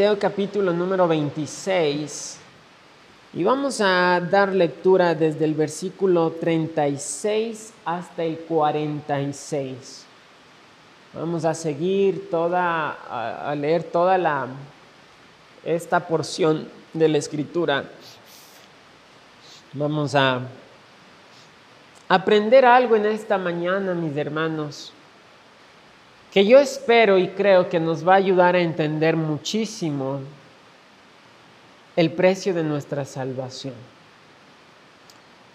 Capítulo número 26 y vamos a dar lectura desde el versículo 36 hasta el 46. Vamos a seguir toda, a, leer toda la, esta porción de la escritura. Vamos a aprender algo en esta mañana, mis hermanos que yo espero y creo que nos va a ayudar a entender muchísimo el precio de nuestra salvación.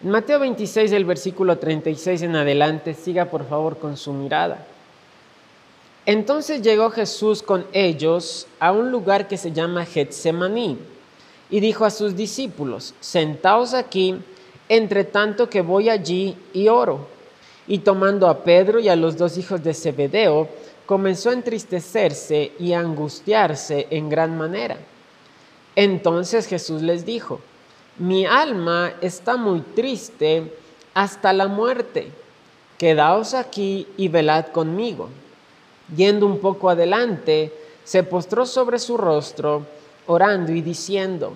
En Mateo 26, el versículo 36 en adelante, siga por favor con su mirada. Entonces llegó Jesús con ellos a un lugar que se llama Getsemaní y dijo a sus discípulos, sentaos aquí, entre tanto que voy allí y oro. Y tomando a Pedro y a los dos hijos de Zebedeo, comenzó a entristecerse y a angustiarse en gran manera. Entonces Jesús les dijo, mi alma está muy triste hasta la muerte. Quedaos aquí y velad conmigo. Yendo un poco adelante, se postró sobre su rostro, orando y diciendo,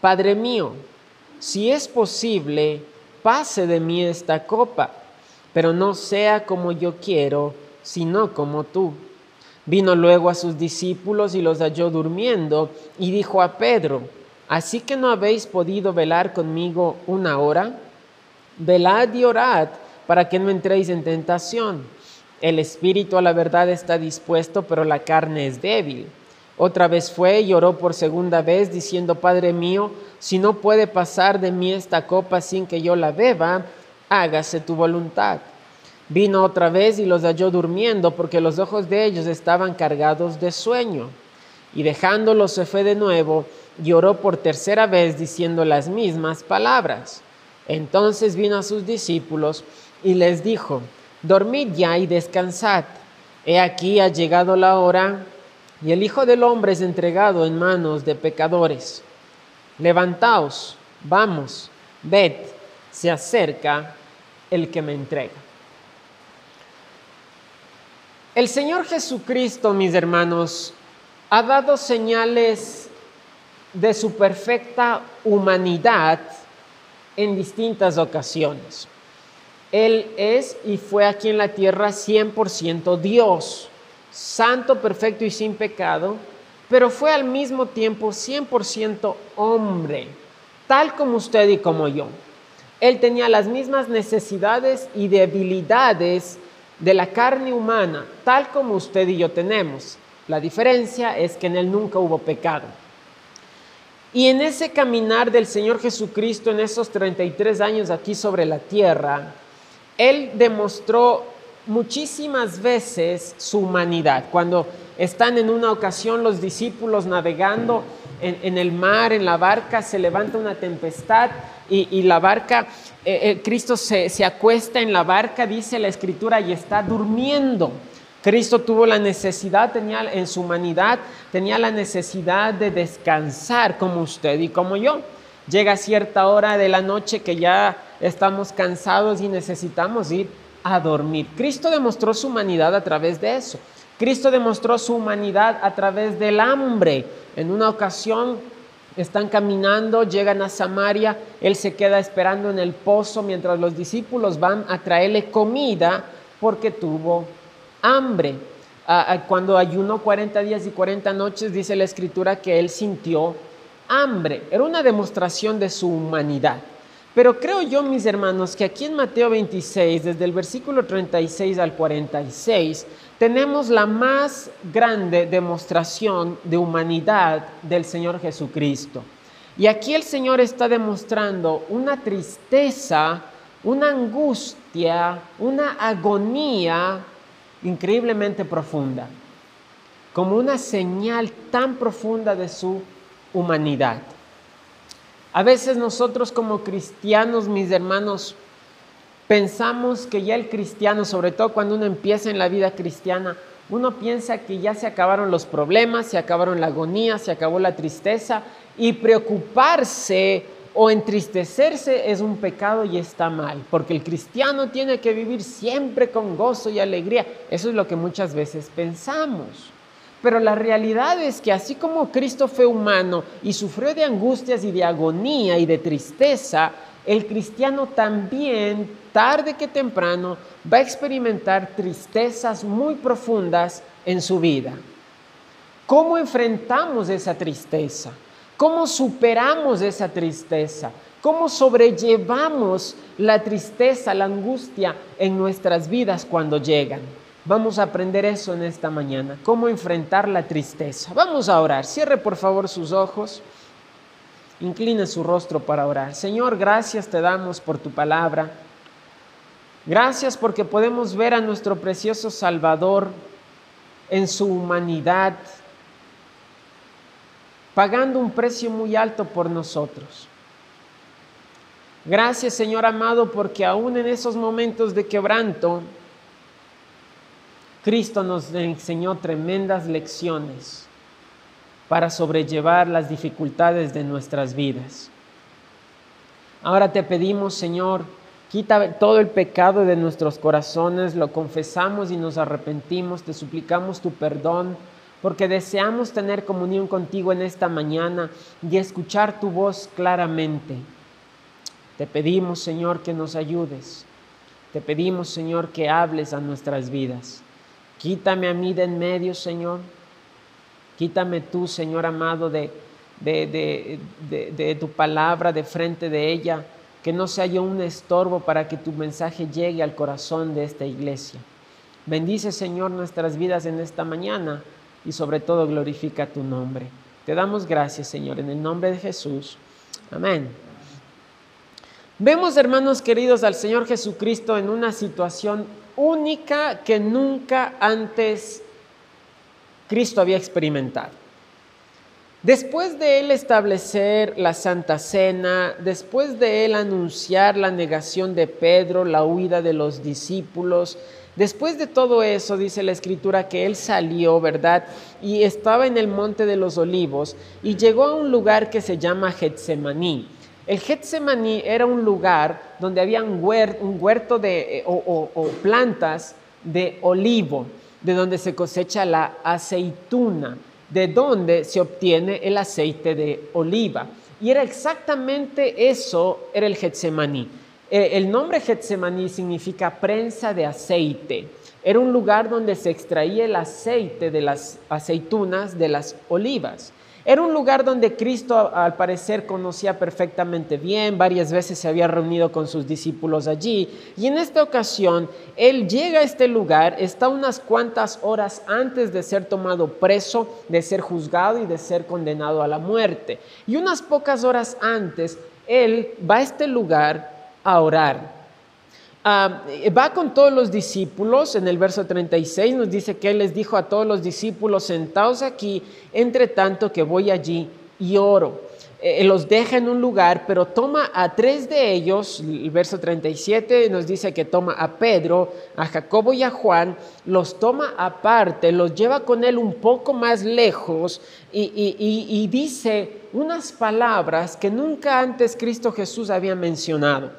Padre mío, si es posible, pase de mí esta copa, pero no sea como yo quiero, sino como tú. Vino luego a sus discípulos y los halló durmiendo y dijo a Pedro, ¿así que no habéis podido velar conmigo una hora? Velad y orad para que no entréis en tentación. El espíritu a la verdad está dispuesto, pero la carne es débil. Otra vez fue y oró por segunda vez, diciendo, Padre mío, si no puede pasar de mí esta copa sin que yo la beba, hágase tu voluntad. Vino otra vez y los halló durmiendo porque los ojos de ellos estaban cargados de sueño. Y dejándolos se fue de nuevo y oró por tercera vez diciendo las mismas palabras. Entonces vino a sus discípulos y les dijo, dormid ya y descansad. He aquí ha llegado la hora y el Hijo del Hombre es entregado en manos de pecadores. Levantaos, vamos, ved, se acerca el que me entrega. El Señor Jesucristo, mis hermanos, ha dado señales de su perfecta humanidad en distintas ocasiones. Él es y fue aquí en la tierra 100% Dios, santo, perfecto y sin pecado, pero fue al mismo tiempo 100% hombre, tal como usted y como yo. Él tenía las mismas necesidades y debilidades de la carne humana, tal como usted y yo tenemos. La diferencia es que en Él nunca hubo pecado. Y en ese caminar del Señor Jesucristo, en esos 33 años aquí sobre la tierra, Él demostró muchísimas veces su humanidad. Cuando están en una ocasión los discípulos navegando en, el mar, en la barca, se levanta una tempestad y, la barca, eh, eh, Cristo se, se acuesta en la barca, dice la escritura, y está durmiendo. Cristo tuvo la necesidad, tenía en su humanidad, tenía la necesidad de descansar como usted y como yo. Llega cierta hora de la noche que ya estamos cansados y necesitamos ir a dormir. Cristo demostró su humanidad a través de eso. Cristo demostró su humanidad a través del hambre. En una ocasión están caminando, llegan a Samaria, él se queda esperando en el pozo mientras los discípulos van a traerle comida porque tuvo hambre. Ah, ah, cuando ayunó 40 días y 40 noches, dice la escritura que él sintió hambre. Era una demostración de su humanidad. Pero creo yo, mis hermanos, que aquí en Mateo 26, desde el versículo 36 al 46, tenemos la más grande demostración de humanidad del Señor Jesucristo. Y aquí el Señor está demostrando una tristeza, una angustia, una agonía increíblemente profunda, como una señal tan profunda de su humanidad. A veces nosotros como cristianos, mis hermanos, pensamos que ya el cristiano, sobre todo cuando uno empieza en la vida cristiana, uno piensa que ya se acabaron los problemas, se acabaron la agonía, se acabó la tristeza y preocuparse o entristecerse es un pecado y está mal, porque el cristiano tiene que vivir siempre con gozo y alegría. Eso es lo que muchas veces pensamos. Pero la realidad es que así como Cristo fue humano y sufrió de angustias y de agonía y de tristeza, el cristiano también, tarde que temprano, va a experimentar tristezas muy profundas en su vida. ¿Cómo enfrentamos esa tristeza? ¿Cómo superamos esa tristeza? ¿Cómo sobrellevamos la tristeza, la angustia en nuestras vidas cuando llegan? Vamos a aprender eso en esta mañana, cómo enfrentar la tristeza. Vamos a orar. Cierre por favor sus ojos. Incline su rostro para orar. Señor, gracias te damos por tu palabra. Gracias porque podemos ver a nuestro precioso Salvador en su humanidad, pagando un precio muy alto por nosotros. Gracias Señor amado porque aún en esos momentos de quebranto, Cristo nos enseñó tremendas lecciones para sobrellevar las dificultades de nuestras vidas. Ahora te pedimos, Señor, quita todo el pecado de nuestros corazones, lo confesamos y nos arrepentimos, te suplicamos tu perdón, porque deseamos tener comunión contigo en esta mañana y escuchar tu voz claramente. Te pedimos, Señor, que nos ayudes. Te pedimos, Señor, que hables a nuestras vidas. Quítame a mí de en medio, Señor. Quítame tú, Señor amado, de, de, tu palabra, de frente de ella. Que no sea yo un estorbo para que tu mensaje llegue al corazón de esta iglesia. Bendice, Señor, nuestras vidas en esta mañana y sobre todo glorifica tu nombre. Te damos gracias, Señor, en el nombre de Jesús. Amén. Vemos, hermanos queridos, al Señor Jesucristo en una situación única que nunca antes Cristo había experimentado. Después de él establecer la Santa Cena, después de él anunciar la negación de Pedro, la huida de los discípulos, después de todo eso dice la escritura que él salió, ¿verdad? Y estaba en el monte de los olivos y llegó a un lugar que se llama Getsemaní. El Getsemaní era un lugar donde había un huerto, de, eh, o, plantas de olivo, de donde se cosecha la aceituna, de donde se obtiene el aceite de oliva. Y era exactamente eso, era el Getsemaní. Eh, el nombre Getsemaní significa prensa de aceite. Era un lugar donde se extraía el aceite de las aceitunas de las olivas. Era un lugar donde Cristo al parecer conocía perfectamente bien, varias veces se había reunido con sus discípulos allí y en esta ocasión Él llega a este lugar, está unas cuantas horas antes de ser tomado preso, de ser juzgado y de ser condenado a la muerte. Y unas pocas horas antes Él va a este lugar a orar. Va con todos los discípulos, en el verso 36 nos dice que Él les dijo a todos los discípulos, sentados aquí, entre tanto que voy allí y oro. Eh, los deja en un lugar, pero toma a tres de ellos, el verso 37 nos dice que toma a Pedro, a Jacobo y a Juan, los toma aparte, los lleva con él un poco más lejos y dice unas palabras que nunca antes Cristo Jesús había mencionado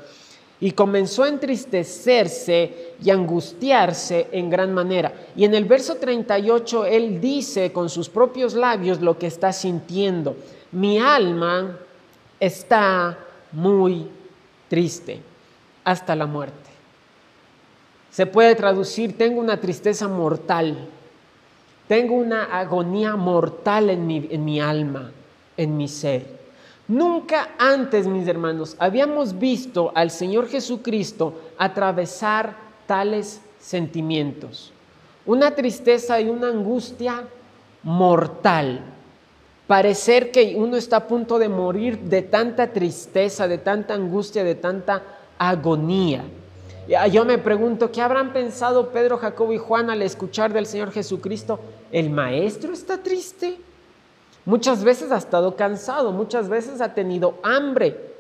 y comenzó a entristecerse y angustiarse en gran manera. Y en el verso 38 él dice con sus propios labios lo que está sintiendo. Mi alma está muy triste hasta la muerte. Se puede traducir, tengo una tristeza mortal, tengo una agonía mortal en mi, alma, en mi ser. Nunca antes, mis hermanos, habíamos visto al Señor Jesucristo atravesar tales sentimientos. Una tristeza y una angustia mortal. Parecer que uno está a punto de morir de tanta tristeza, de tanta angustia, de tanta agonía. Yo me pregunto, ¿qué habrán pensado Pedro, Jacobo y Juan al escuchar del Señor Jesucristo? ¿El maestro está triste? Muchas veces ha estado cansado, muchas veces ha tenido hambre.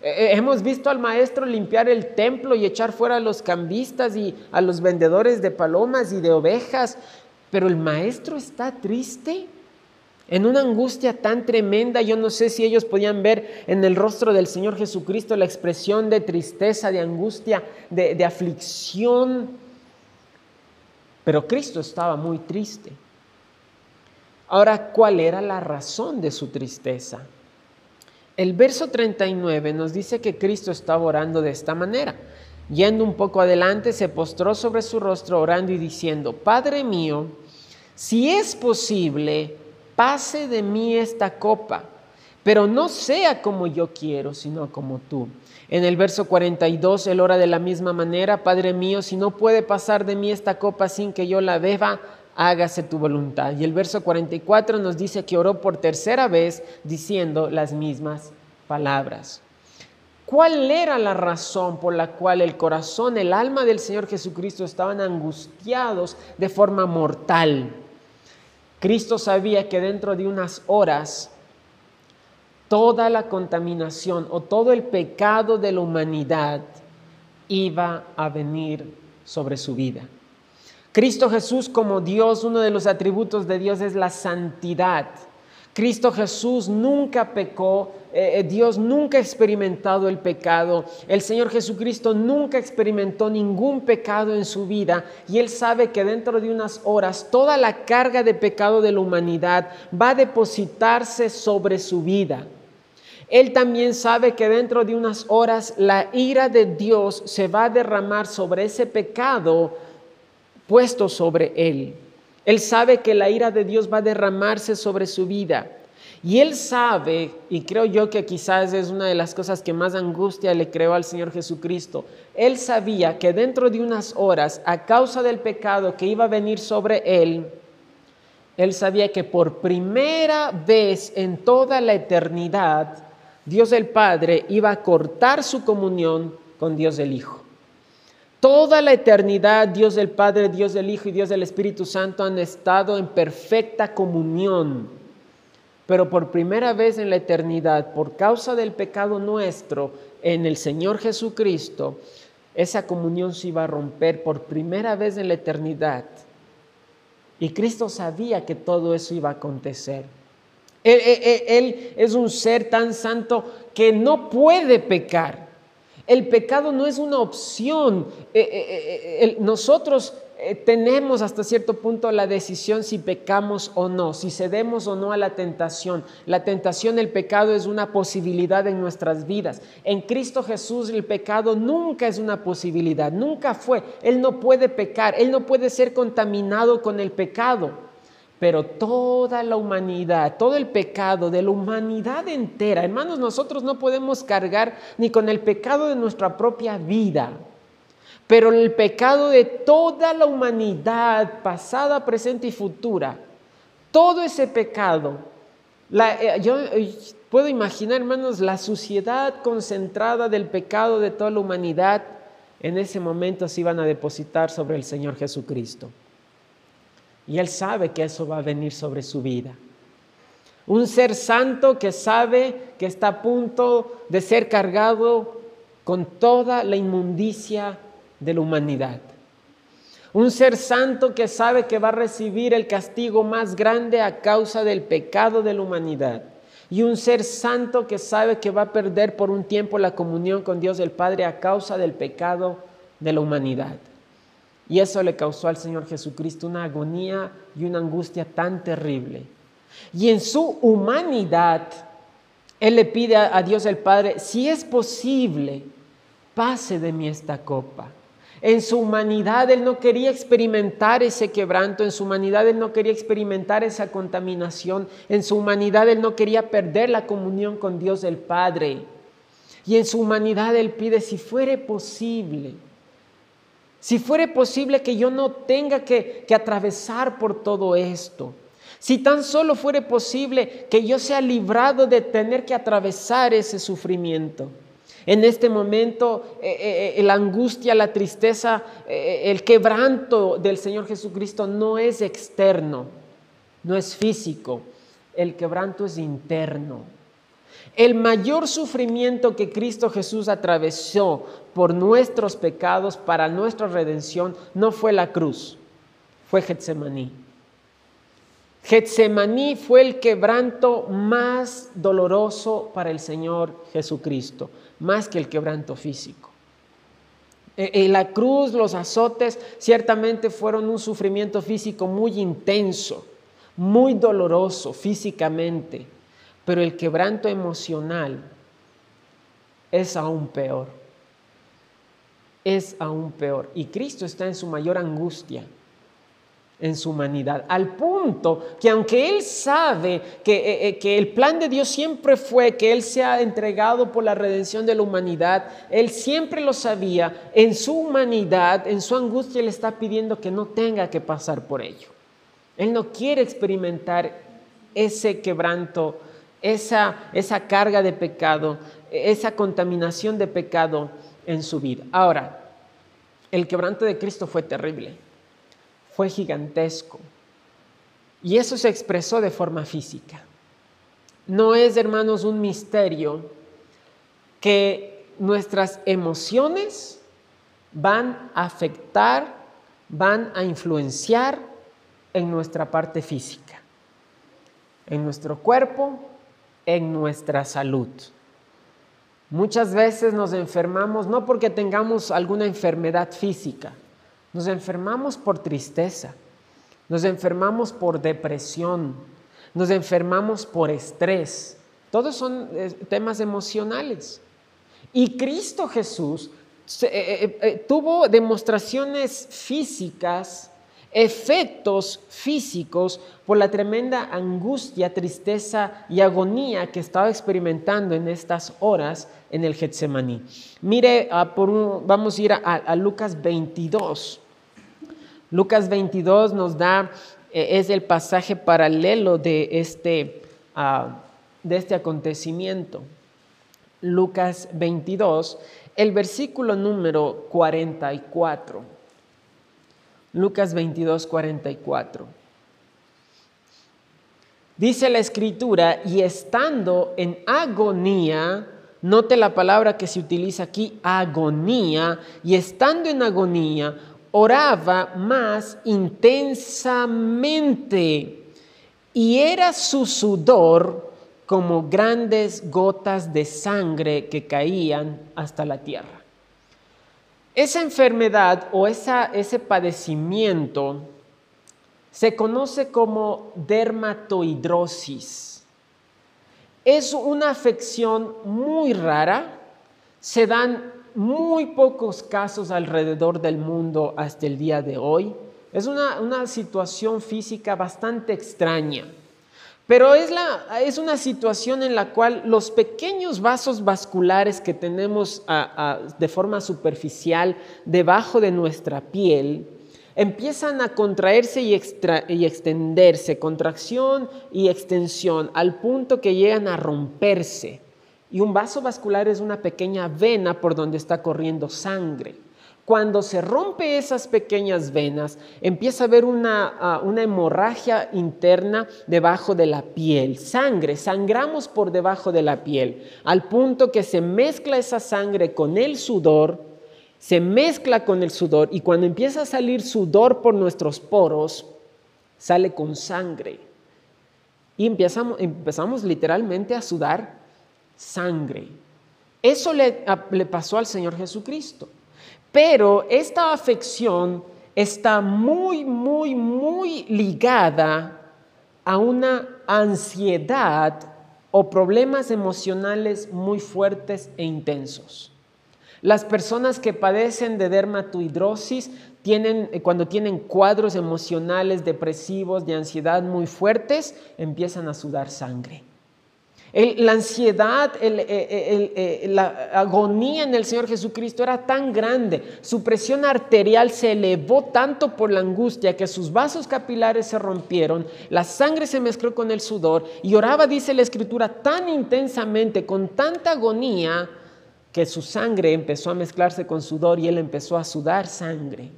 Eh, eh, hemos visto al maestro limpiar el templo y echar fuera a los cambistas y a los vendedores de palomas y de ovejas, pero el maestro está triste. En una angustia tan tremenda, yo no sé si ellos podían ver en el rostro del Señor Jesucristo la expresión de tristeza, de angustia, de, de aflicción. Pero Cristo estaba muy triste. Ahora, ¿cuál era la razón de su tristeza? El verso 39 nos dice que Cristo estaba orando de esta manera. Yendo un poco adelante, se postró sobre su rostro orando y diciendo, Padre mío, si es posible, pase de mí esta copa, pero no sea como yo quiero, sino como tú. En el verso 42, él ora de la misma manera, Padre mío, si no puede pasar de mí esta copa sin que yo la beba, hágase tu voluntad. Y el verso 44 nos dice que oró por tercera vez diciendo las mismas palabras. ¿Cuál era la razón por la cual el corazón, el alma del Señor Jesucristo estaban angustiados de forma mortal? Cristo sabía que dentro de unas horas toda la contaminación o todo el pecado de la humanidad iba a venir sobre su vida. Cristo Jesús como Dios, uno de los atributos de Dios es la santidad. Cristo Jesús nunca pecó, eh, eh, Dios nunca ha experimentado el pecado, el Señor Jesucristo nunca experimentó ningún pecado en su vida y Él sabe que dentro de unas horas toda la carga de pecado de la humanidad va a depositarse sobre su vida. Él también sabe que dentro de unas horas la ira de Dios se va a derramar sobre ese pecado puesto sobre él. Él sabe que la ira de Dios va a derramarse sobre su vida. Y él sabe, y creo yo que quizás es una de las cosas que más angustia le creó al Señor Jesucristo, él sabía que dentro de unas horas, a causa del pecado que iba a venir sobre él, él sabía que por primera vez en toda la eternidad, Dios el Padre iba a cortar su comunión con Dios el Hijo. Toda la eternidad Dios del Padre, Dios del Hijo y Dios del Espíritu Santo han estado en perfecta comunión. Pero por primera vez en la eternidad, por causa del pecado nuestro en el Señor Jesucristo, esa comunión se iba a romper por primera vez en la eternidad. Y Cristo sabía que todo eso iba a acontecer. Él, él, es un ser tan santo que no puede pecar. El pecado no es una opción. Eh, eh, eh, nosotros tenemos hasta cierto punto la decisión si pecamos o no, si cedemos o no a la tentación. La tentación, el pecado es una posibilidad en nuestras vidas. En Cristo Jesús el pecado nunca es una posibilidad, nunca fue. Él no puede pecar, Él no puede ser contaminado con el pecado pero toda la humanidad, todo el pecado de la humanidad entera, hermanos, nosotros no podemos cargar ni con el pecado de nuestra propia vida, pero el pecado de toda la humanidad, pasada, presente y futura, todo ese pecado, eh, yo eh, puedo imaginar, hermanos, la suciedad concentrada del pecado de toda la humanidad, en ese momento se iban a depositar sobre el Señor Jesucristo. Y Él sabe que eso va a venir sobre su vida. Un ser santo que sabe que está a punto de ser cargado con toda la inmundicia de la humanidad. Un ser santo que sabe que va a recibir el castigo más grande a causa del pecado de la humanidad. Y un ser santo que sabe que va a perder por un tiempo la comunión con Dios el Padre a causa del pecado de la humanidad. Y eso le causó al Señor Jesucristo una agonía y una angustia tan terrible. Y en su humanidad, Él le pide a Dios el Padre, si es posible, pase de mí esta copa. En su humanidad Él no quería experimentar ese quebranto, en su humanidad Él no quería experimentar esa contaminación, en su humanidad Él no quería perder la comunión con Dios el Padre. Y en su humanidad Él pide, si fuere posible, si fuere posible que yo no tenga que, atravesar por todo esto. Si tan solo fuere posible que yo sea librado de tener que atravesar ese sufrimiento. En este momento, eh, eh, eh, la angustia, la tristeza, el quebranto del Señor Jesucristo no es externo, no es físico, el quebranto es interno. El mayor sufrimiento que Cristo Jesús atravesó por nuestros pecados para nuestra redención no fue la cruz, fue Getsemaní. Getsemaní fue el quebranto más doloroso para el Señor Jesucristo, más que el quebranto físico. Eh, la cruz, los azotes, ciertamente fueron un sufrimiento físico muy intenso muy doloroso físicamente, pero el quebranto emocional es aún peor. Es aún peor. Y Cristo está en su mayor angustia en su humanidad, al punto que aunque Él sabe que, eh, eh, que, el plan de Dios siempre fue que Él sea entregado por la redención de la humanidad, Él siempre lo sabía, en su humanidad, en su angustia, Él está pidiendo que no tenga que pasar por ello. Él no quiere experimentar ese quebranto, esa, esa carga de pecado, esa contaminación de pecado en su vida. Ahora, el quebranto de Cristo fue terrible fue gigantesco. Y eso se expresó de forma física. No es, hermanos, un misterio que nuestras emociones van a afectar, van a influenciar en nuestra parte física, en nuestro cuerpo, en nuestra salud. Muchas veces nos enfermamos no porque tengamos alguna enfermedad física, nos enfermamos por tristeza, nos enfermamos por depresión, nos enfermamos por estrés. Todos son eh, temas emocionales. Y Cristo Jesús eh, eh, tuvo demostraciones físicas, efectos físicos por la tremenda angustia, tristeza y agonía que estaba experimentando en estas horas en el Getsemaní. Mire, ah, vamos a ir a Lucas 22. Lucas 22 nos da, eh, es el pasaje paralelo de este, ah, de este acontecimiento. Lucas 22, el versículo número 44. Lucas 22, 44. Dice la escritura, y estando en agonía, note la palabra que se utiliza aquí, agonía, y estando en agonía, oraba más intensamente y era su sudor como grandes gotas de sangre que caían hasta la tierra. Esa enfermedad o ese padecimiento se conoce como dermatohidrosis. Es una afección muy rara, se dan muy pocos casos alrededor del mundo hasta el día de hoy. Es una, situación física bastante extraña, pero es, la, es, una situación en la cual los pequeños vasos vasculares que tenemos de forma superficial debajo de nuestra piel empiezan a contraerse y, y extenderse, contracción y extensión, al punto que llegan a romperse. Y un vaso vascular es una pequeña vena por donde está corriendo sangre. Cuando se rompe esas pequeñas venas, empieza a haber una, ah, una, hemorragia interna debajo de la piel, sangre, sangramos por debajo de la piel, al punto que se mezcla esa sangre con el sudor, se mezcla con el sudor y cuando empieza a salir sudor por nuestros poros, sale con sangre. Y empezamos, empezamos literalmente a sudar sangre. Eso le, pasó al Señor Jesucristo. Pero esta afección está muy, muy, muy ligada a una ansiedad o problemas emocionales muy fuertes e intensos. Las personas que padecen de dermatohidrosis tienen, cuando tienen cuadros emocionales depresivos, de ansiedad muy fuertes, empiezan a sudar sangre la ansiedad, eh, la agonía en el Señor Jesucristo era tan grande, su presión arterial se elevó tanto por la angustia que sus vasos capilares se rompieron, la sangre se mezcló con el sudor y oraba, dice la Escritura, tan intensamente, con tanta agonía, que su sangre empezó a mezclarse con sudor y él empezó a sudar sangre.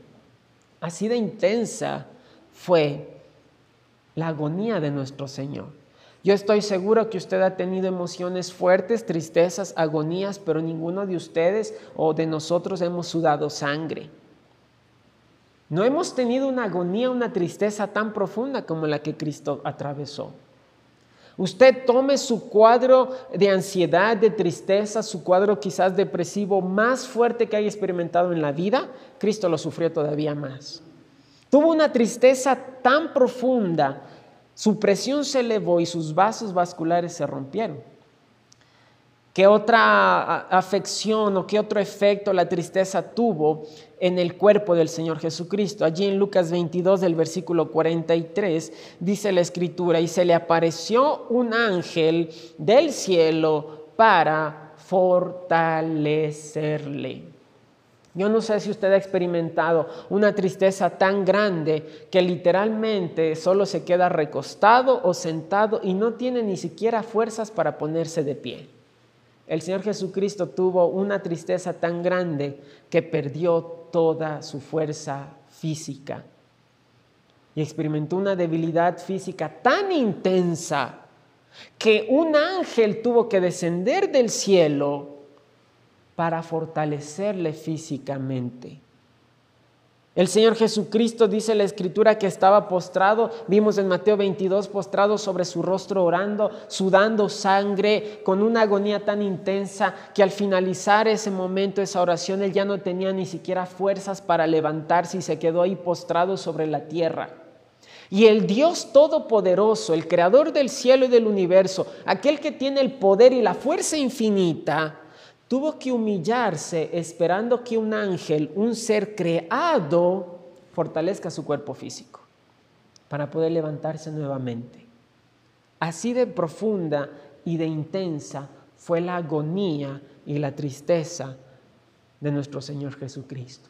Así de intensa fue la agonía de nuestro Señor. Yo estoy seguro que usted ha tenido emociones fuertes, tristezas, agonías, pero ninguno de ustedes o de nosotros hemos sudado sangre. No hemos tenido una agonía, una tristeza tan profunda como la que Cristo atravesó. Usted tome su cuadro de ansiedad, de tristeza, su cuadro quizás depresivo más fuerte que haya experimentado en la vida, Cristo lo sufrió todavía más. Tuvo una tristeza tan profunda Su presión se elevó y sus vasos vasculares se rompieron. ¿Qué otra afección o qué otro efecto la tristeza tuvo en el cuerpo del Señor Jesucristo? Allí en Lucas 22, del versículo 43, dice la escritura, y se le apareció un ángel del cielo para fortalecerle. Yo no sé si usted ha experimentado una tristeza tan grande que literalmente solo se queda recostado o sentado y no tiene ni siquiera fuerzas para ponerse de pie. El Señor Jesucristo tuvo una tristeza tan grande que perdió toda su fuerza física y experimentó una debilidad física tan intensa que un ángel tuvo que descender del cielo para fortalecerle físicamente. El Señor Jesucristo dice la escritura que estaba postrado, vimos en Mateo 22, postrado sobre su rostro orando, sudando sangre, con una agonía tan intensa que al finalizar ese momento, esa oración, él ya no tenía ni siquiera fuerzas para levantarse y se quedó ahí postrado sobre la tierra. Y el Dios Todopoderoso, el Creador del cielo y del universo, aquel que tiene el poder y la fuerza infinita, tuvo que humillarse esperando que un ángel, un ser creado, fortalezca su cuerpo físico para poder levantarse nuevamente. Así de profunda y de intensa fue la agonía y la tristeza de nuestro Señor Jesucristo.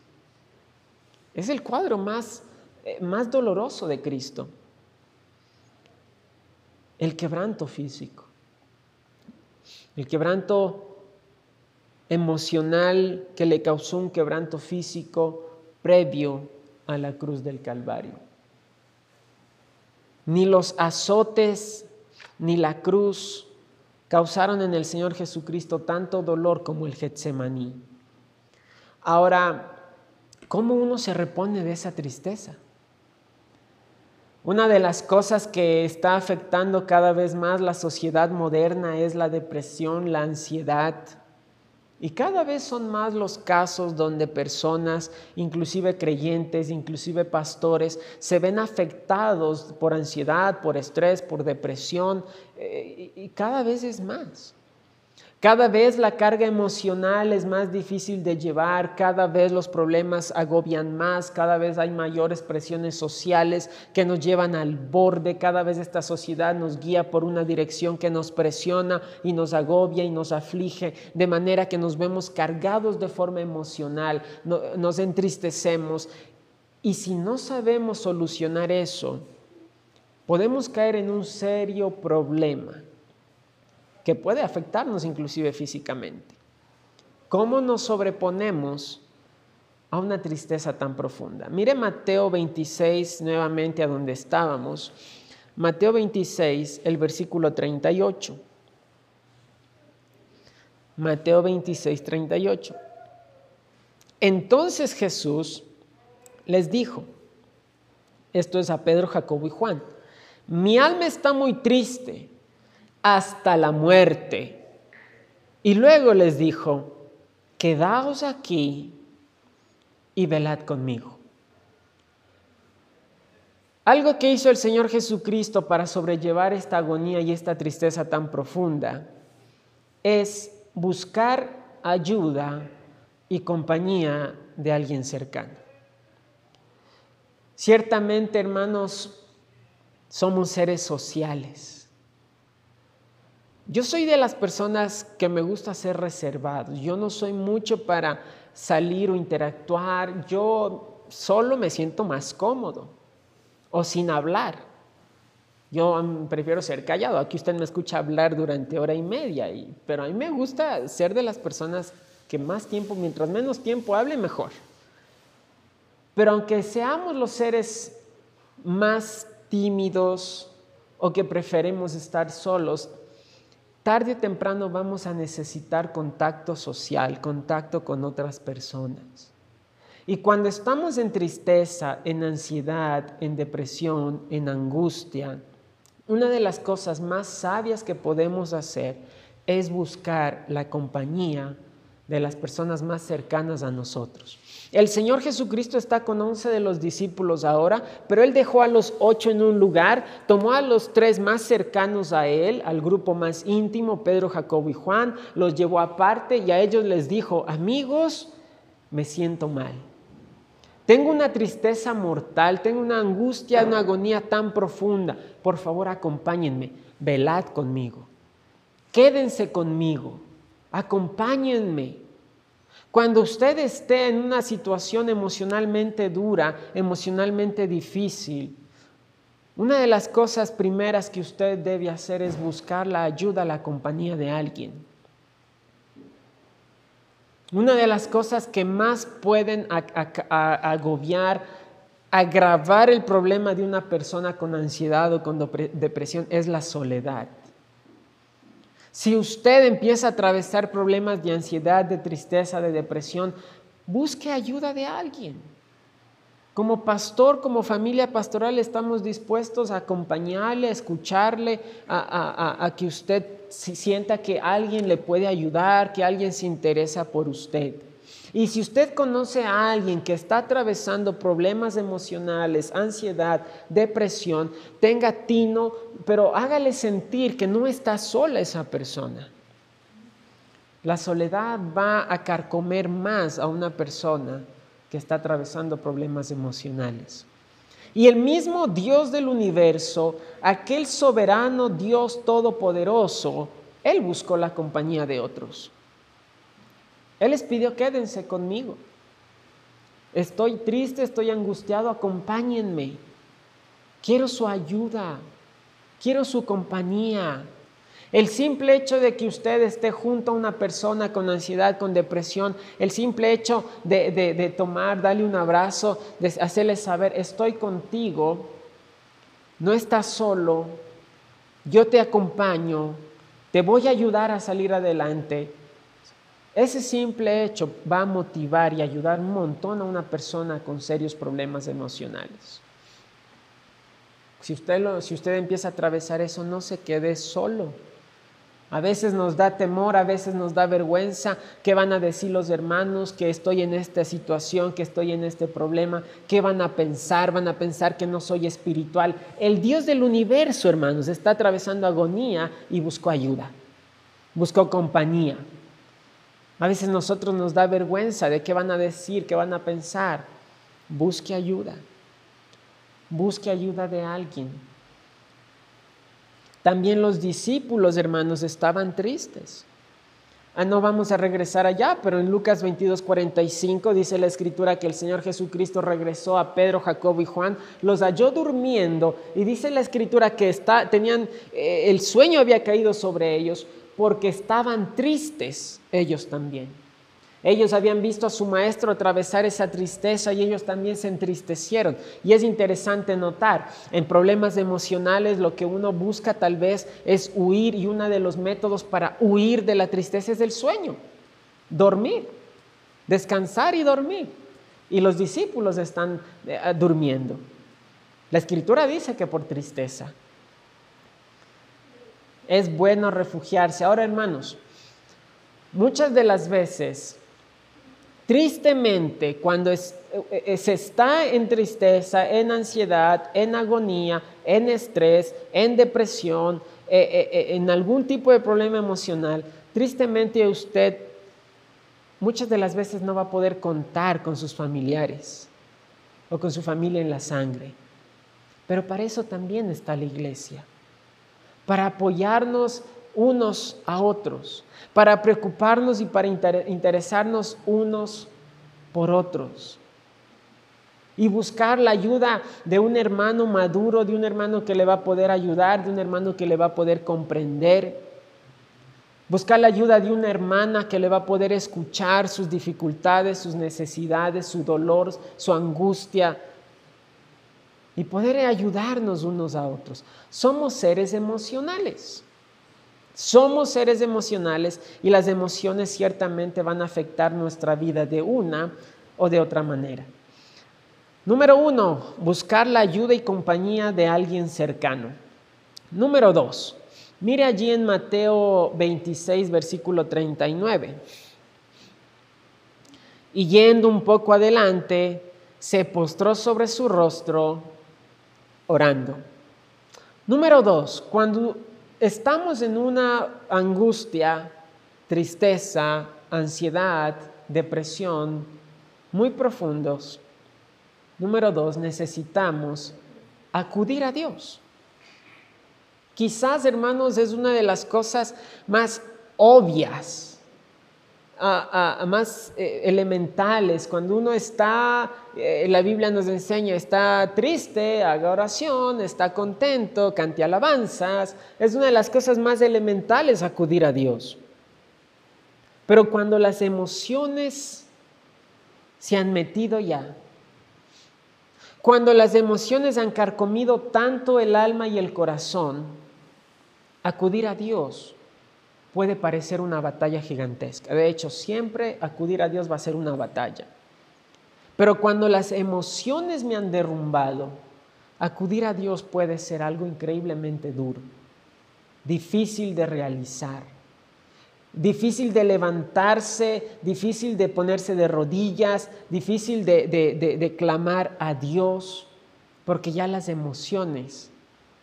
Es el cuadro más, eh, más doloroso de Cristo. El quebranto físico. El quebranto emocional que le causó un quebranto físico previo a la cruz del Calvario. Ni los azotes ni la cruz causaron en el Señor Jesucristo tanto dolor como el Getsemaní. Ahora, ¿cómo uno se repone de esa tristeza? Una de las cosas que está afectando cada vez más la sociedad moderna es la depresión, la ansiedad, y cada vez son más los casos donde personas, inclusive creyentes, inclusive pastores, se ven afectados por ansiedad, por estrés, por depresión, eh, y cada vez es más. Cada vez la carga emocional es más difícil de llevar, cada vez los problemas agobian más, cada vez hay mayores presiones sociales que nos llevan al borde, cada vez esta sociedad nos guía por una dirección que nos presiona y nos agobia y nos aflige, de manera que nos vemos cargados de forma emocional, nos entristecemos. Y si no sabemos solucionar eso, podemos caer en un serio problema que puede afectarnos inclusive físicamente. ¿Cómo nos sobreponemos a una tristeza tan profunda? Mire Mateo 26 nuevamente a donde estábamos. Mateo 26, el versículo 38. Mateo 26, 38. Entonces Jesús les dijo, esto es a Pedro, Jacobo y Juan, mi alma está muy triste hasta la muerte. Y luego les dijo, quedaos aquí y velad conmigo. Algo que hizo el Señor Jesucristo para sobrellevar esta agonía y esta tristeza tan profunda es buscar ayuda y compañía de alguien cercano. Ciertamente, hermanos, somos seres sociales yo soy de las personas que me gusta ser reservado. Yo no soy mucho para salir o interactuar. Yo solo me siento más cómodo o sin hablar. Yo prefiero ser callado. Aquí usted me escucha hablar durante hora y media, pero a mí me gusta ser de las personas que más tiempo, mientras menos tiempo hable, mejor. Pero aunque seamos los seres más tímidos o que preferimos estar solos, tarde o temprano vamos a necesitar contacto social, contacto con otras personas. Y cuando estamos en tristeza, en ansiedad, en depresión, en angustia, una de las cosas más sabias que podemos hacer es buscar la compañía de las personas más cercanas a nosotros. El Señor Jesucristo está con once de los discípulos ahora, pero Él dejó a los ocho en un lugar, tomó a los tres más cercanos a Él, al grupo más íntimo, Pedro, Jacobo y Juan, los llevó aparte y a ellos les dijo, amigos, me siento mal. Tengo una tristeza mortal, tengo una angustia, una agonía tan profunda. Por favor, acompáñenme, velad conmigo. Quédense conmigo, acompáñenme. Cuando usted esté en una situación emocionalmente dura, emocionalmente difícil, una de las cosas primeras que usted debe hacer es buscar la ayuda, la compañía de alguien. Una de las cosas que más pueden agobiar, agravar el problema de una persona con ansiedad o con depresión es la soledad. Si usted empieza a atravesar problemas de ansiedad, de tristeza, de depresión, busque ayuda de alguien. Como pastor, como familia pastoral, estamos dispuestos a acompañarle, a escucharle, a, a que usted sienta que alguien le puede ayudar, que alguien se interesa por usted. Y si usted conoce a alguien que está atravesando problemas emocionales, ansiedad, depresión, tenga tino, pero hágale sentir que no está sola esa persona. La soledad va a carcomer más a una persona que está atravesando problemas emocionales. Y el mismo Dios del universo, aquel soberano Dios todopoderoso, Él buscó la compañía de otros. Él les pidió, quédense conmigo. Estoy triste, estoy angustiado, acompáñenme. Quiero su ayuda, quiero su compañía. El simple hecho de que usted esté junto a una persona con ansiedad, con depresión, el simple hecho de, tomar, darle un abrazo, de hacerle saber, estoy contigo, no estás solo, yo te acompaño, te voy a ayudar a salir adelante. Ese simple hecho va a motivar y ayudar un montón a una persona con serios problemas emocionales. Si usted, si usted empieza a atravesar eso, no se quede solo. A veces nos da temor, a veces nos da vergüenza. ¿Qué van a decir los hermanos? Que estoy en esta situación, que estoy en este problema. ¿Qué van a pensar? Van a pensar que no soy espiritual. El Dios del universo, hermanos, está atravesando agonía y buscó ayuda. Buscó compañía. A veces nosotros nos da vergüenza de qué van a decir, qué van a pensar. Busque ayuda. Busque ayuda de alguien. También los discípulos, hermanos, estaban tristes. Ah, no vamos a regresar allá, pero en Lucas 22, 45 dice la escritura que el Señor Jesucristo regresó a Pedro, Jacobo y Juan, los halló durmiendo y dice la escritura que está, tenían, eh, el sueño había caído sobre ellos, porque estaban tristes ellos también. Ellos habían visto a su maestro atravesar esa tristeza y ellos también se entristecieron. Y es interesante notar, en problemas emocionales lo que uno busca tal vez es huir y uno de los métodos para huir de la tristeza es el sueño, dormir, descansar y dormir. Y los discípulos están eh, durmiendo. La escritura dice que por tristeza es bueno refugiarse. Ahora, hermanos, muchas de las veces, tristemente, cuando eh, eh, se está en tristeza, en ansiedad, en agonía, en estrés, en depresión, eh, en algún tipo de problema emocional, tristemente usted muchas de las veces no va a poder contar con sus familiares o con su familia en la sangre. Pero para eso también está la iglesia para apoyarnos unos a otros, para preocuparnos y para interesarnos unos por otros. Y buscar la ayuda de un hermano maduro, de un hermano que le va a poder ayudar, de un hermano que le va a poder comprender. Buscar la ayuda de una hermana que le va a poder escuchar sus dificultades, sus necesidades, su dolor, su angustia, y poder ayudarnos unos a otros. Somos seres emocionales. Somos seres emocionales y las emociones ciertamente van a afectar nuestra vida de una o de otra manera. Número uno, buscar la ayuda y compañía de alguien cercano. Número dos, mire allí en Mateo 26, versículo 39. y yendo un poco adelante, se postró sobre su rostro orando. Número dos, cuando estamos en una angustia, tristeza, ansiedad, depresión muy profundos, número dos, necesitamos acudir a Dios. Quizás, hermanos, es una de las cosas más obvias más eh, elementales. Cuando uno está, eh, la Biblia nos enseña, está triste, haga oración, está contento, cante alabanzas. Es una de las cosas más elementales acudir a Dios. Pero cuando las emociones se han metido ya, cuando las emociones han carcomido tanto el alma y el corazón, acudir a Dios puede parecer una batalla gigantesca. De hecho, siempre acudir a Dios va a ser una batalla. Pero cuando las emociones me han derrumbado, acudir a Dios puede ser algo increíblemente duro, difícil de realizar, difícil de levantarse, difícil de ponerse de rodillas, difícil de, clamar a Dios, porque ya las emociones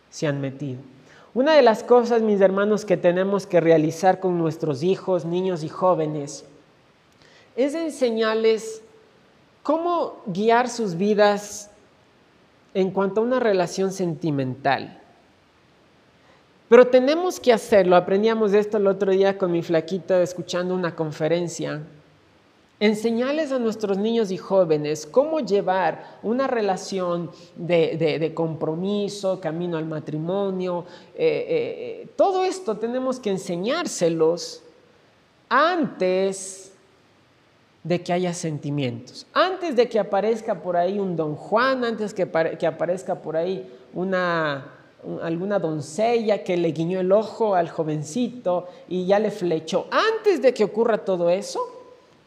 se han metido. Una de las cosas, mis hermanos, que tenemos que realizar con nuestros hijos, niños y jóvenes, es enseñarles cómo guiar sus vidas en cuanto a una relación sentimental. Pero tenemos que hacerlo. Aprendíamos esto el otro día con mi flaquita escuchando una conferencia enseñarles a nuestros niños y jóvenes cómo llevar una relación de, compromiso, camino al matrimonio. Eh, eh, todo esto tenemos que enseñárselos antes de que haya sentimientos, antes de que aparezca por ahí un don Juan, antes que, que aparezca por ahí una, alguna doncella que le guiñó el ojo al jovencito y ya le flechó. Antes de que ocurra todo eso,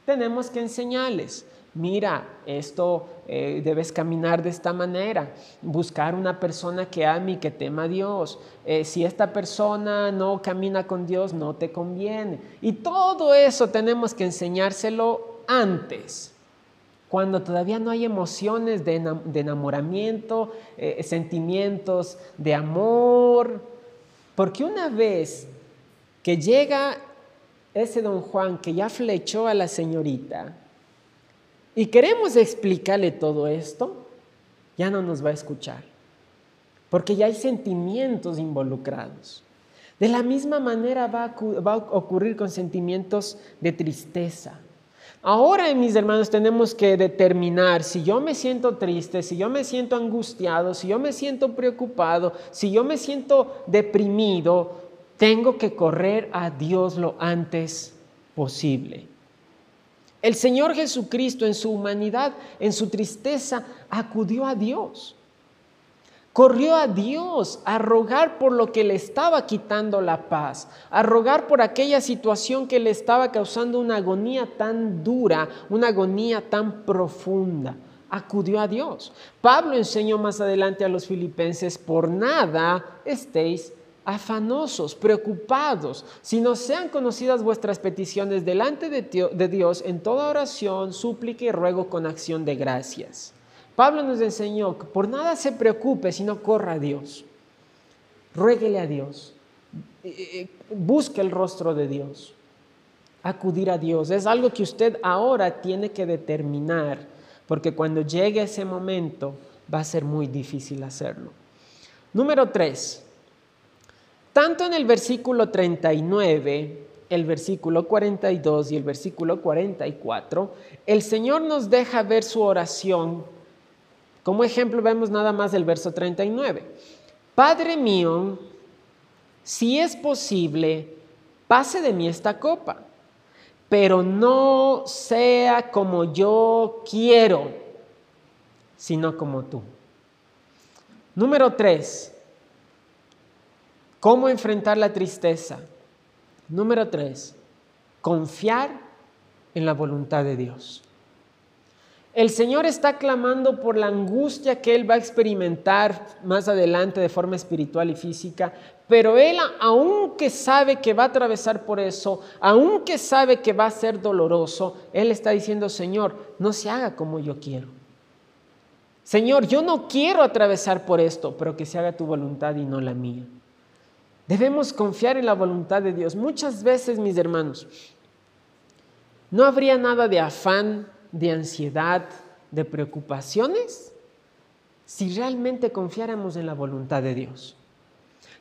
tenemos que enseñarles, mira, esto eh, debes caminar de esta manera, buscar una persona que ame y que tema a Dios. Eh, si esta persona no camina con Dios, no te conviene. Y todo eso tenemos que enseñárselo antes, cuando todavía no hay emociones de, enamoramiento, eh, sentimientos de amor, porque una vez que llega ese don Juan que ya flechó a la señorita y queremos explicarle todo esto, ya no nos va a escuchar, porque ya hay sentimientos involucrados. De la misma manera va a, ocurrir con sentimientos de tristeza. Ahora, mis hermanos, tenemos que determinar si yo me siento triste, si yo me siento angustiado, si yo me siento preocupado, si yo me siento deprimido, tengo que correr a Dios lo antes posible. El Señor Jesucristo en su humanidad, en su tristeza, acudió a Dios. Corrió a Dios a rogar por lo que le estaba quitando la paz, a rogar por aquella situación que le estaba causando una agonía tan dura, una agonía tan profunda. Acudió a Dios. Pablo enseñó más adelante a los filipenses, por nada estéis afanosos, preocupados, si no sean conocidas vuestras peticiones delante de Dios en toda oración, súplica y ruego con acción de gracias. Pablo nos enseñó que por nada se preocupe, sino corra a Dios. Ruéguele a Dios. Busque el rostro de Dios. Acudir a Dios. Es algo que usted ahora tiene que determinar, porque cuando llegue ese momento va a ser muy difícil hacerlo. Número tres, tanto en el versículo 39, el versículo 42 y el versículo 44, el Señor nos deja ver su oración. Como ejemplo vemos nada más el verso 39. Padre mío, si es posible, pase de mí esta copa, pero no sea como yo quiero, sino como tú. Número 3. ¿Cómo enfrentar la tristeza? Número tres, confiar en la voluntad de Dios. El Señor está clamando por la angustia que Él va a experimentar más adelante de forma espiritual y física, Pero él, aunque sabe que va a atravesar por eso, aunque sabe que va a ser doloroso, él está diciendo, Señor, no se haga como yo quiero. Señor, yo no quiero atravesar por esto, pero que se haga tu voluntad y no la mía. Debemos confiar en la voluntad de Dios. Muchas veces, mis hermanos, no habría nada de afán, de ansiedad, de preocupaciones si realmente confiáramos en la voluntad de Dios.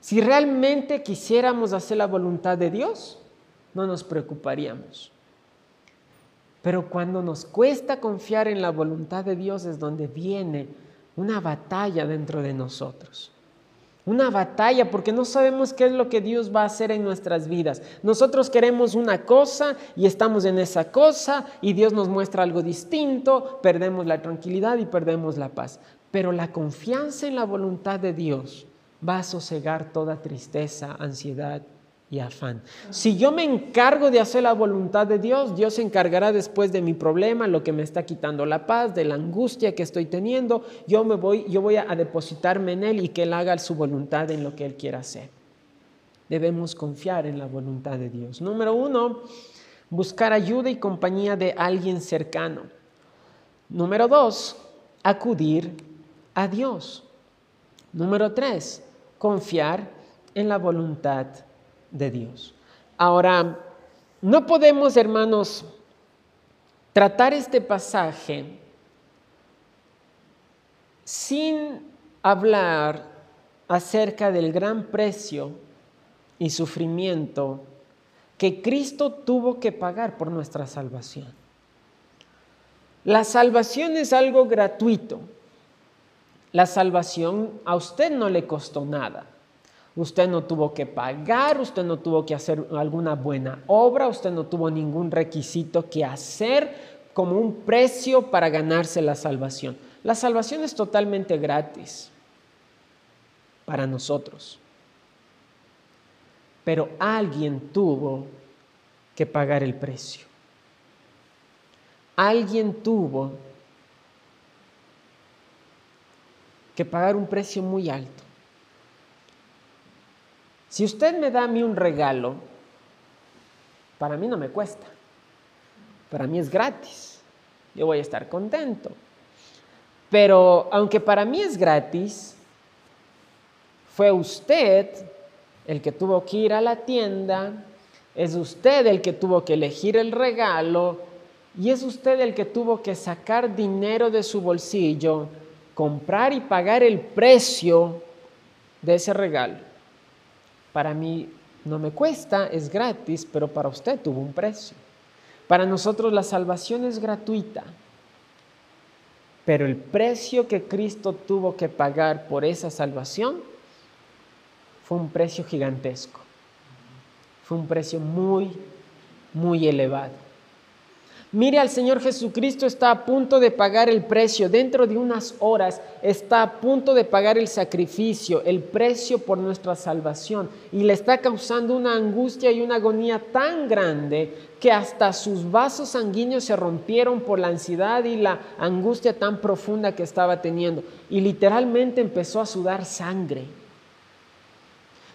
Si realmente quisiéramos hacer la voluntad de Dios, no nos preocuparíamos. Pero cuando nos cuesta confiar en la voluntad de Dios es donde viene una batalla dentro de nosotros. Una batalla porque no sabemos qué es lo que Dios va a hacer en nuestras vidas. Nosotros queremos una cosa y estamos en esa cosa y Dios nos muestra algo distinto, perdemos la tranquilidad y perdemos la paz. Pero la confianza en la voluntad de Dios va a sosegar toda tristeza, ansiedad y afán. Si yo me encargo de hacer la voluntad de Dios, Dios se encargará después de mi problema, lo que me está quitando la paz, de la angustia que estoy teniendo. Yo me voy, yo voy a depositarme en él y que él haga su voluntad en lo que él quiera hacer. Debemos confiar en la voluntad de Dios. Número uno, buscar ayuda y compañía de alguien cercano. Número dos, acudir a Dios. Número tres, confiar en la voluntad de Dios. Ahora, no podemos, hermanos, tratar este pasaje sin hablar acerca del gran precio y sufrimiento que Cristo tuvo que pagar por nuestra salvación. La salvación es algo gratuito. La salvación a usted no le costó nada. Usted no tuvo que pagar, usted no tuvo que hacer alguna buena obra, usted no tuvo ningún requisito que hacer como un precio para ganarse la salvación. La salvación es totalmente gratis para nosotros. Pero alguien tuvo que pagar el precio. Alguien tuvo que pagar un precio muy alto. Si usted me da a mí un regalo, para mí no me cuesta. Para mí es gratis. Yo voy a estar contento. Pero aunque para mí es gratis, fue usted el que tuvo que ir a la tienda, es usted el que tuvo que elegir el regalo y es usted el que tuvo que sacar dinero de su bolsillo, comprar y pagar el precio de ese regalo. Para mí no me cuesta, es gratis, pero para usted tuvo un precio. Para nosotros la salvación es gratuita, pero el precio que Cristo tuvo que pagar por esa salvación fue un precio gigantesco. Fue un precio muy, muy elevado. Mire, al Señor Jesucristo está a punto de pagar el precio. Dentro de unas horas está a punto de pagar el sacrificio, el precio por nuestra salvación. Y le está causando una angustia y una agonía tan grande que hasta sus vasos sanguíneos se rompieron por la ansiedad y la angustia tan profunda que estaba teniendo. Y literalmente empezó a sudar sangre.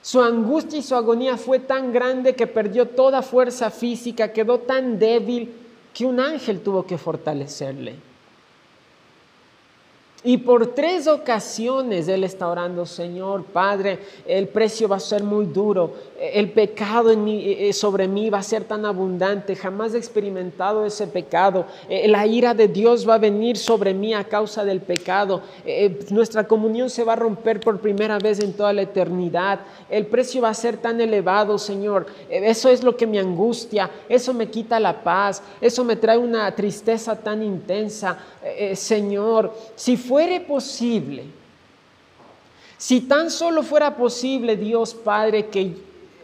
Su angustia y su agonía fue tan grande que perdió toda fuerza física, quedó tan débil que un ángel tuvo que fortalecerle. Y por tres ocasiones él está orando, Señor, Padre, el precio va a ser muy duro, el pecado eh, eh, sobre mí va a ser tan abundante, jamás he experimentado ese pecado, eh, la ira de Dios va a venir sobre mí a causa del pecado, nuestra comunión se va a romper por primera vez en toda la eternidad, el precio va a ser tan elevado, Señor, eso es lo que me angustia, eso me quita la paz, eso me trae una tristeza tan intensa, Señor, si fuere posible, si tan solo fuera posible, Dios Padre, que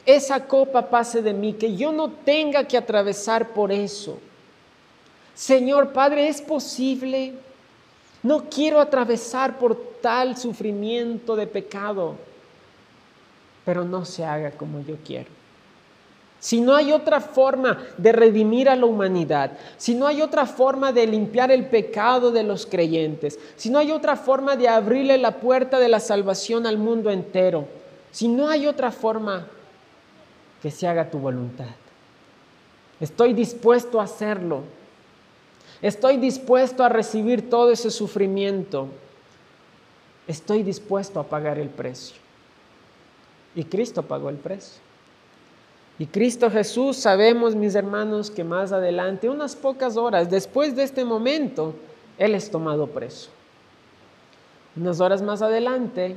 esa copa pase de mí, que yo no tenga que atravesar por eso. Señor Padre, ¿es posible? No quiero atravesar por tal sufrimiento de pecado, pero no se haga como yo quiero. Si no hay otra forma de redimir a la humanidad, si no hay otra forma de limpiar el pecado de los creyentes, si no hay otra forma de abrirle la puerta de la salvación al mundo entero, si no hay otra forma que se haga tu voluntad. Estoy dispuesto a hacerlo. Estoy dispuesto a recibir todo ese sufrimiento. Estoy dispuesto a pagar el precio. Y Cristo pagó el precio. Y Cristo Jesús, sabemos mis hermanos que más adelante, unas pocas horas después de este momento, Él es tomado preso. Unas horas más adelante,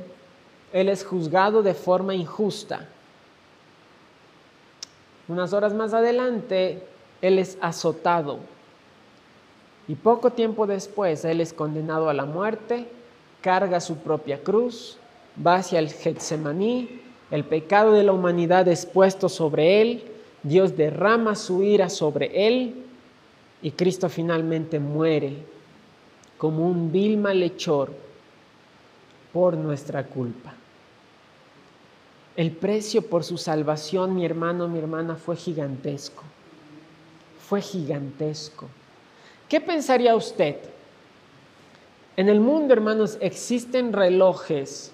Él es juzgado de forma injusta. Unas horas más adelante, Él es azotado. Y poco tiempo después, Él es condenado a la muerte, carga su propia cruz, va hacia el Getsemaní, el pecado de la humanidad es puesto sobre Él, Dios derrama su ira sobre Él y Cristo finalmente muere como un vil malhechor por nuestra culpa. El precio por su salvación, mi hermano, mi hermana, fue gigantesco. Fue gigantesco. ¿Qué pensaría usted? En el mundo, hermanos, existen relojes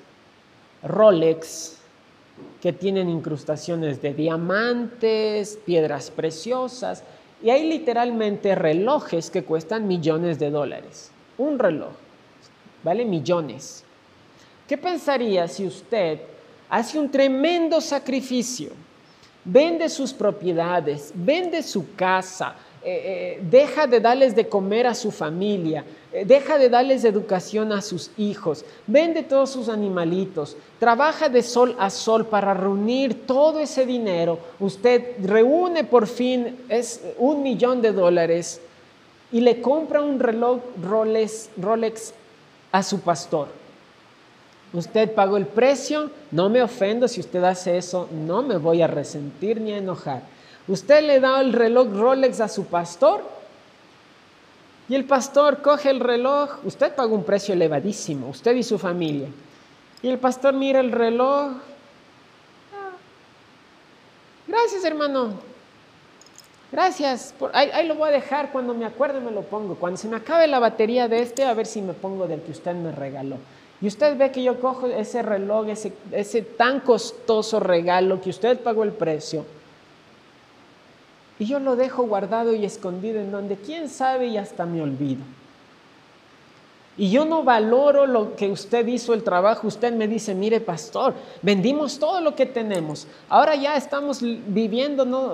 Rolex que tienen incrustaciones de diamantes, piedras preciosas, y hay literalmente relojes que cuestan millones de dólares. Un reloj vale millones. ¿Qué pensaría si usted hace un tremendo sacrificio, vende sus propiedades, vende su casa, eh, eh, deja de darles de comer a su familia, eh, deja de darles educación a sus hijos, vende todos sus animalitos, trabaja de sol a sol para reunir todo ese dinero, usted reúne por fin es un millón de dólares y le compra un reloj Rolex a su pastor. Usted pagó el precio, no me ofendo si usted hace eso, no me voy a resentir ni a enojar. Usted le da el reloj Rolex a su pastor y el pastor coge el reloj, usted pagó un precio elevadísimo, usted y su familia. Y el pastor mira el reloj. Ah, gracias hermano, gracias. ahí, ahí, lo voy a dejar, cuando me acuerde me lo pongo. Cuando se me acabe la batería de este, a ver si me pongo del que usted me regaló. Y usted ve que yo cojo ese reloj, ese tan costoso regalo que usted pagó el precio, y yo lo dejo guardado y escondido en donde quién sabe y hasta me olvido. Y yo no valoro lo que usted hizo el trabajo. Usted me dice, mire pastor, vendimos todo lo que tenemos. Ahora ya estamos viviendo, no,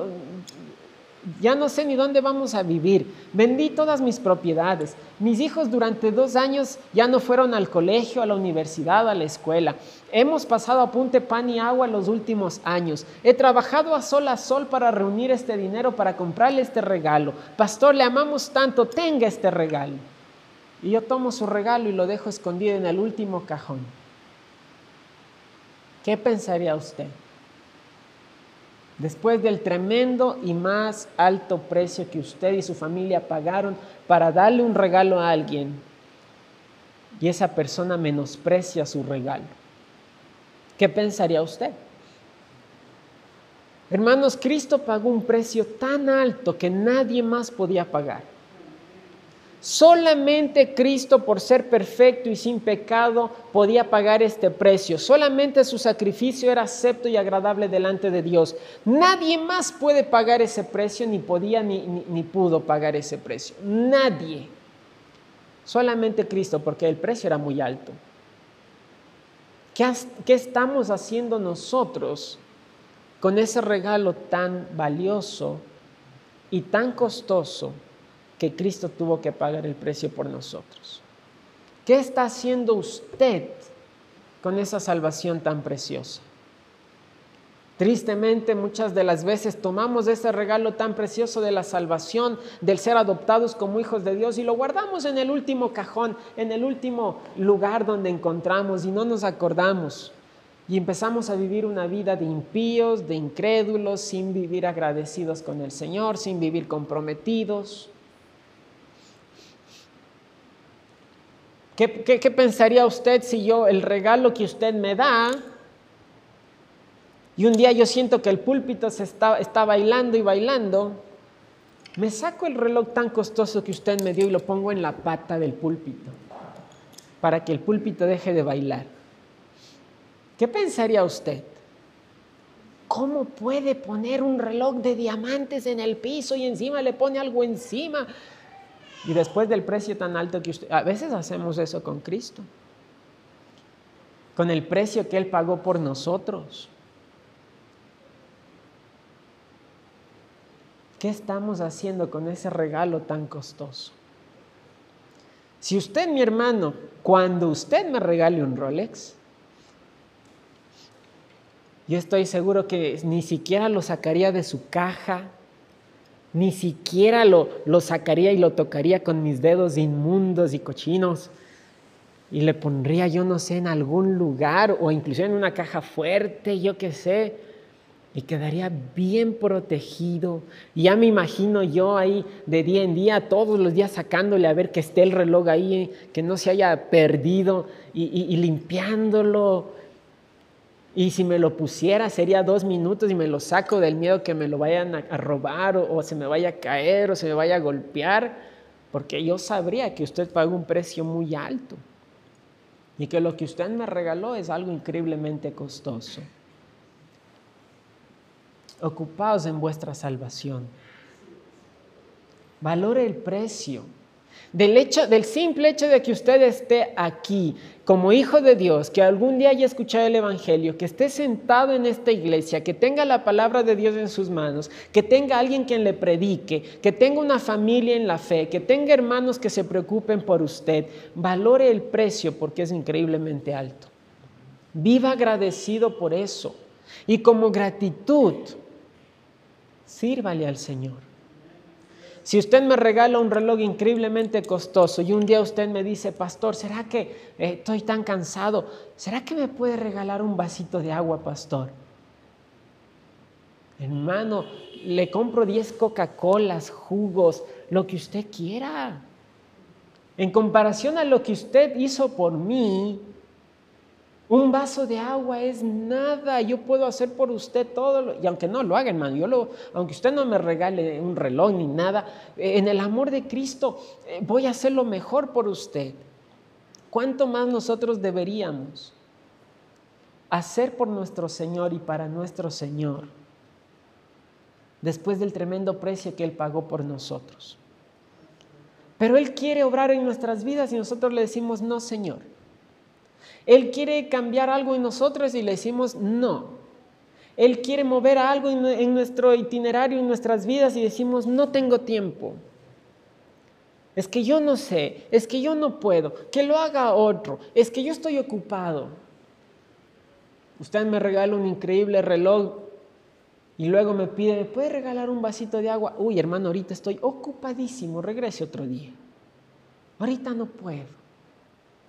ya no sé ni dónde vamos a vivir. Vendí todas mis propiedades. Mis hijos durante dos años ya no fueron al colegio, a la universidad, a la escuela. Hemos pasado a punte pan y agua los últimos años. He trabajado a sol a sol para reunir este dinero, para comprarle este regalo. Pastor, le amamos tanto, tenga este regalo. Y yo tomo su regalo y lo dejo escondido en el último cajón. ¿Qué pensaría usted? Después del tremendo y más alto precio que usted y su familia pagaron para darle un regalo a alguien y esa persona menosprecia su regalo, ¿qué pensaría usted? Hermanos, Cristo pagó un precio tan alto que nadie más podía pagar. Solamente Cristo, por ser perfecto y sin pecado, podía pagar este precio. Solamente su sacrificio era acepto y agradable delante de Dios. Nadie más puede pagar ese precio, ni podía ni, pudo pagar ese precio. Nadie. Solamente Cristo, porque el precio era muy alto. ¿Qué estamos haciendo nosotros con ese regalo tan valioso y tan costoso? Que Cristo tuvo que pagar el precio por nosotros. ¿Qué está haciendo usted con esa salvación tan preciosa? Tristemente muchas de las veces tomamos ese regalo tan precioso de la salvación, del ser adoptados como hijos de Dios y lo guardamos en el último cajón, en el último lugar donde encontramos y no nos acordamos. Y empezamos a vivir una vida de impíos, de incrédulos, sin vivir agradecidos con el Señor, sin vivir comprometidos. ¿Qué, pensaría usted si yo el regalo que usted me da y un día yo siento que el púlpito se está, está bailando y bailando, me saco el reloj tan costoso que usted me dio y lo pongo en la pata del púlpito para que el púlpito deje de bailar? ¿Qué pensaría usted? ¿cómo puede poner un reloj de diamantes en el piso y encima le pone algo encima? Y después del precio tan alto que usted, a veces hacemos eso con Cristo, con el precio que Él pagó por nosotros. ¿Qué estamos haciendo con ese regalo tan costoso? Si usted, mi hermano, cuando usted me regale un Rolex, yo estoy seguro que ni siquiera lo sacaría de su caja, ni siquiera lo, lo sacaría y lo tocaría con mis dedos inmundos y cochinos y le pondría, yo no sé, en algún lugar o incluso en una caja fuerte, yo qué sé y quedaría bien protegido. Y ya me imagino yo ahí de día en día, todos los días sacándole a ver que esté el reloj ahí, que no se haya perdido y, limpiándolo. Y si me lo pusiera sería dos minutos y me lo saco del miedo que me lo vayan a, robar o, se me vaya a caer o se me vaya a golpear, porque yo sabría que usted pagó un precio muy alto y que lo que usted me regaló es algo increíblemente costoso ocupados en vuestra salvación. Valore el precio. Del, hecho, del simple hecho de que usted esté aquí como hijo de Dios, que algún día haya escuchado el Evangelio, que esté sentado en esta iglesia, que tenga la palabra de Dios en sus manos, que tenga alguien quien le predique, que tenga una familia en la fe, que tenga hermanos que se preocupen por usted, valore el precio porque es increíblemente alto. Viva agradecido por eso. Y como gratitud, sírvale al Señor. Si usted me regala un reloj increíblemente costoso y un día usted me dice, pastor, ¿será que eh, estoy tan cansado? ¿Será que me puede regalar un vasito de agua, pastor? Hermano, le compro 10 Coca-Colas, jugos, lo que usted quiera. En comparación a lo que usted hizo por mí, un vaso de agua es nada, yo puedo hacer por usted todo, y aunque no lo haga, hermano, yo lo, aunque usted no me regale un reloj ni nada, eh, en el amor de Cristo eh, voy a hacer lo mejor por usted. ¿Cuánto más nosotros deberíamos hacer por nuestro Señor y para nuestro Señor después del tremendo precio que Él pagó por nosotros? Pero Él quiere obrar en nuestras vidas y nosotros le decimos, no, Señor. Él quiere cambiar algo en nosotros y le decimos no. Él quiere mover algo en nuestro itinerario, en nuestras vidas y decimos no tengo tiempo. Es que yo no sé, es que yo no puedo, que lo haga otro, es que yo estoy ocupado. Usted me regala un increíble reloj y luego me pide, ¿me puede regalar un vasito de agua? Uy, hermano, ahorita estoy ocupadísimo, regrese otro día. Ahorita no puedo.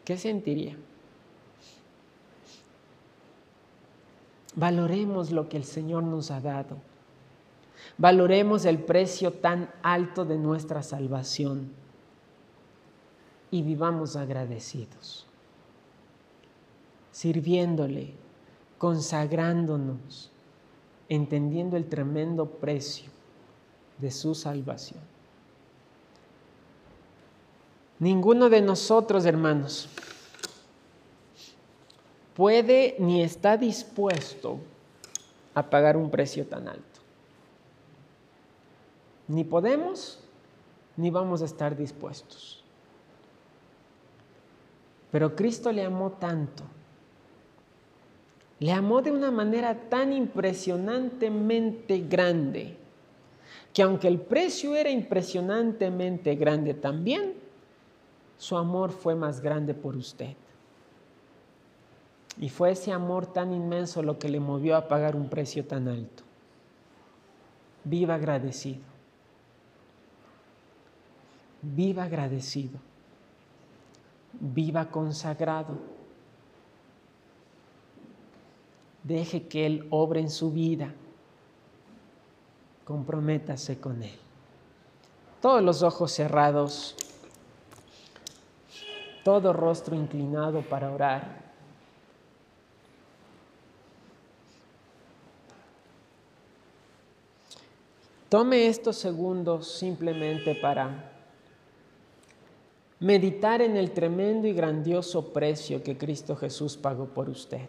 ¿Qué sentiría? Valoremos lo que el Señor nos ha dado. Valoremos el precio tan alto de nuestra salvación y vivamos agradecidos, sirviéndole, consagrándonos, entendiendo el tremendo precio de su salvación. Ninguno de nosotros, hermanos, puede ni está dispuesto a pagar un precio tan alto. Ni podemos, ni vamos a estar dispuestos. Pero Cristo le amó tanto, le amó de una manera tan impresionantemente grande, que aunque el precio era impresionantemente grande también, su amor fue más grande por usted. Y fue ese amor tan inmenso lo que le movió a pagar un precio tan alto. Viva agradecido. Viva agradecido. Viva consagrado. Deje que Él obre en su vida. Comprométase con Él. Todos los ojos cerrados, todo rostro inclinado para orar. Tome estos segundos simplemente para meditar en el tremendo y grandioso precio que Cristo Jesús pagó por usted.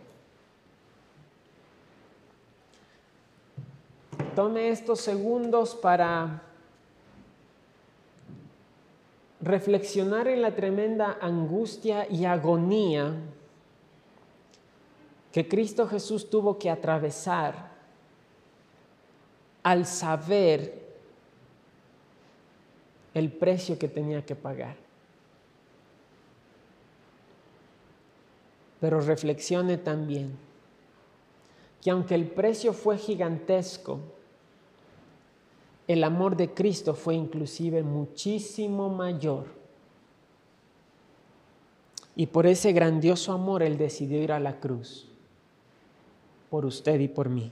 tome estos segundos para reflexionar en la tremenda angustia y agonía que Cristo Jesús tuvo que atravesar al saber el precio que tenía que pagar. Pero reflexione también que aunque el precio fue gigantesco, el amor de Cristo fue inclusive muchísimo mayor. Y por ese grandioso amor Él decidió ir a la cruz, por usted y por mí.